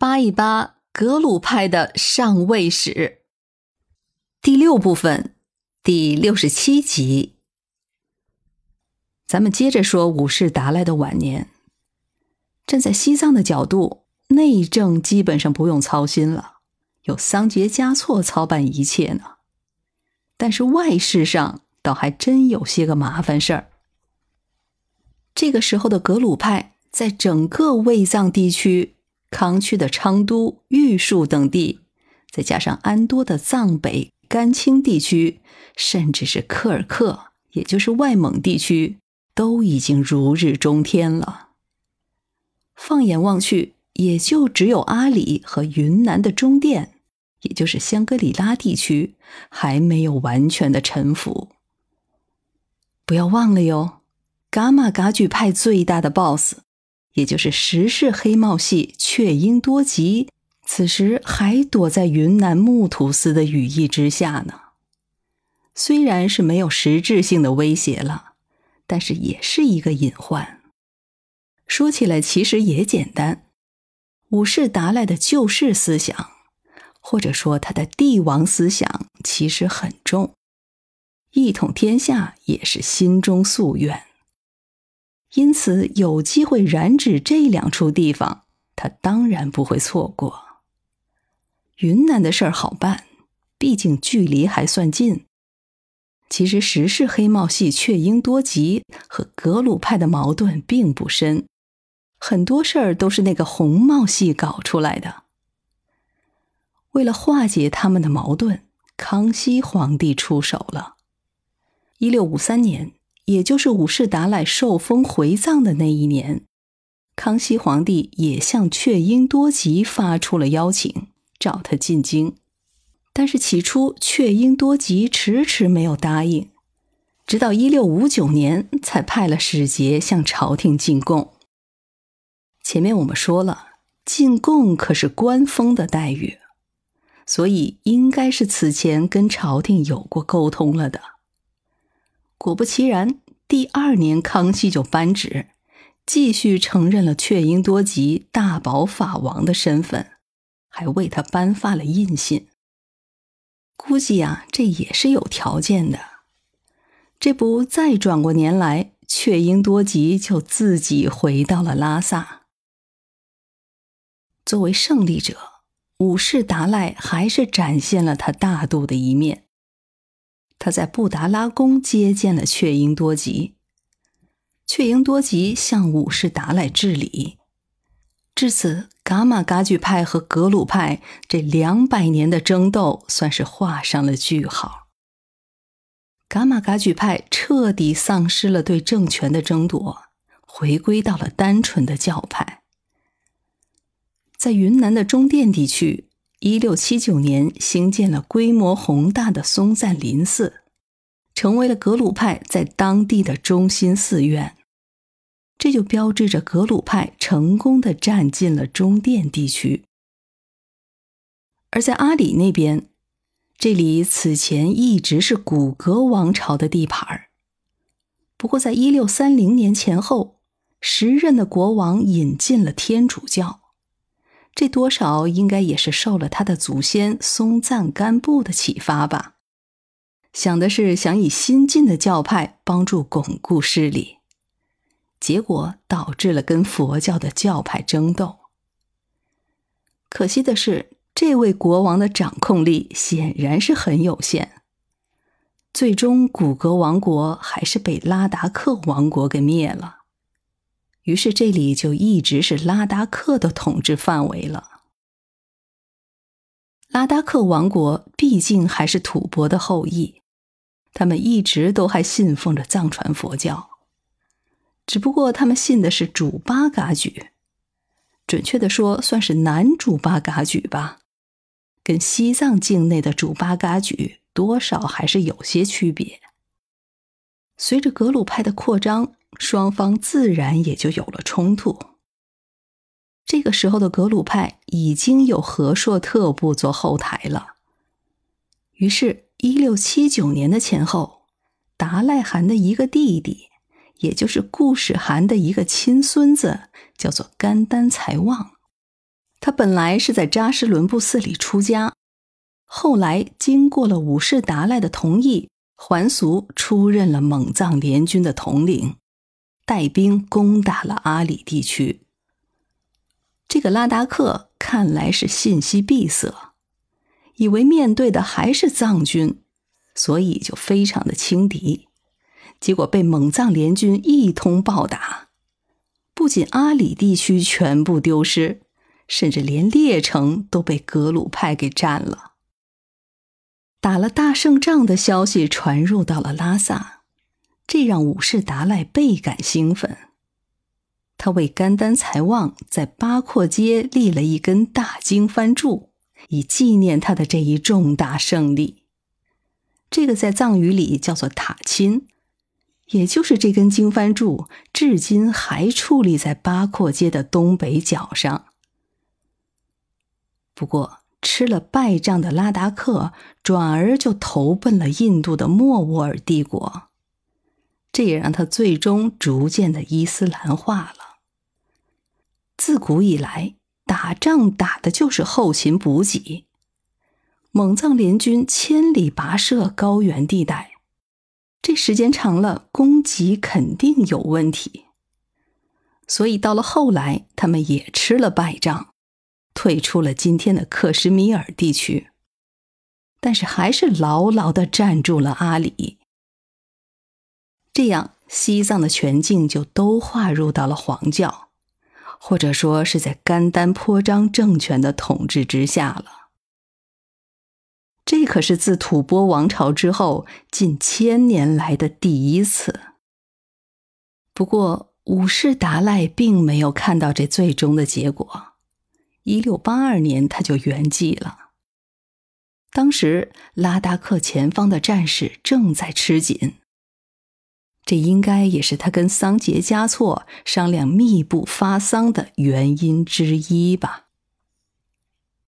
扒一扒格鲁派的上位史。第六部分，第六十七集。咱们接着说五世达赖的晚年。站在西藏的角度，内政基本上不用操心了，有桑杰嘉措操办一切呢。但是外事上倒还真有些个麻烦事儿。这个时候的格鲁派在整个卫藏地区。康区的昌都、玉树等地，再加上安多的藏北、甘青地区，甚至是柯尔克，也就是外蒙地区，都已经如日中天了。放眼望去，也就只有阿里和云南的中甸，也就是香格里拉地区，还没有完全的臣服。不要忘了哟，噶玛噶举派最大的 BOSS。也就是石氏黑帽系雀鹰多吉，此时还躲在云南木土司的羽翼之下呢。虽然是没有实质性的威胁了，但是也是一个隐患。说起来其实也简单，五世达赖的救世思想，或者说他的帝王思想，其实很重，一统天下也是心中夙愿。因此，有机会染指这两处地方，他当然不会错过。云南的事儿好办，毕竟距离还算近。其实，石氏黑帽系雀鹰多吉和格鲁派的矛盾并不深，很多事儿都是那个红帽系搞出来的。为了化解他们的矛盾，康熙皇帝出手了。一六五三年。也就是五世达赖受封回藏的那一年，康熙皇帝也向雀英多吉发出了邀请，找他进京。但是起初雀英多吉迟迟没有答应，直到一六五九年才派了使节向朝廷进贡。前面我们说了，进贡可是官封的待遇，所以应该是此前跟朝廷有过沟通了的。果不其然，第二年康熙就颁旨，继续承认了雀鹰多吉大宝法王的身份，还为他颁发了印信。估计啊，这也是有条件的。这不，再转过年来，雀鹰多吉就自己回到了拉萨。作为胜利者，五世达赖还是展现了他大度的一面。他在布达拉宫接见了雀英多吉，雀英多吉向五世达赖致礼。至此，噶玛噶举派和格鲁派这两百年的争斗算是画上了句号。噶玛噶举派彻底丧失了对政权的争夺，回归到了单纯的教派。在云南的中甸地区。一六七九年，兴建了规模宏大的松赞林寺，成为了格鲁派在当地的中心寺院。这就标志着格鲁派成功的占尽了中甸地区。而在阿里那边，这里此前一直是古格王朝的地盘儿。不过，在一六三零年前后，时任的国王引进了天主教。这多少应该也是受了他的祖先松赞干布的启发吧？想的是想以新晋的教派帮助巩固势力，结果导致了跟佛教的教派争斗。可惜的是，这位国王的掌控力显然是很有限，最终古格王国还是被拉达克王国给灭了。于是这里就一直是拉达克的统治范围了。拉达克王国毕竟还是吐蕃的后裔，他们一直都还信奉着藏传佛教，只不过他们信的是主巴嘎举，准确的说算是南主巴嘎举吧，跟西藏境内的主巴嘎举多少还是有些区别。随着格鲁派的扩张。双方自然也就有了冲突。这个时候的格鲁派已经有和硕特部做后台了，于是，一六七九年的前后，达赖汗的一个弟弟，也就是固始汗的一个亲孙子，叫做甘丹才旺，他本来是在扎什伦布寺里出家，后来经过了五世达赖的同意，还俗出任了蒙藏联军的统领，带兵攻打了阿里地区。这个拉达克看来是信息闭塞，以为面对的还是藏军，所以就非常的轻敌，结果被蒙藏联军一通暴打，不仅阿里地区全部丢失。甚至连列城都被格鲁派给占了。打了大胜仗的消息传入到了拉萨，这让武士达赖倍感兴奋。他为甘丹财旺在八廓街立了一根大经幡柱，以纪念他的这一重大胜利。这个在藏语里叫做塔钦，也就是这根经幡柱，至今还矗立在八廓街的东北角上。不过，吃了败仗的拉达克转而就投奔了印度的莫卧儿帝国，这也让他最终逐渐的伊斯兰化了。自古以来，打仗打的就是后勤补给，蒙藏联军千里跋涉高原地带，这时间长了，供给肯定有问题。所以到了后来，他们也吃了败仗。退出了今天的克什米尔地区，但是还是牢牢的站住了阿里。这样，西藏的全境就都划入到了黄教，或者说是在甘丹颇章政权的统治之下了。这可是自吐蕃王朝之后近千年来的第一次。不过，五世达赖并没有看到这最终的结果。一六八二年，他就圆寂了。当时拉达克前方的战事正在吃紧，这应该也是他跟桑杰嘉措商量密不发丧的原因之一吧。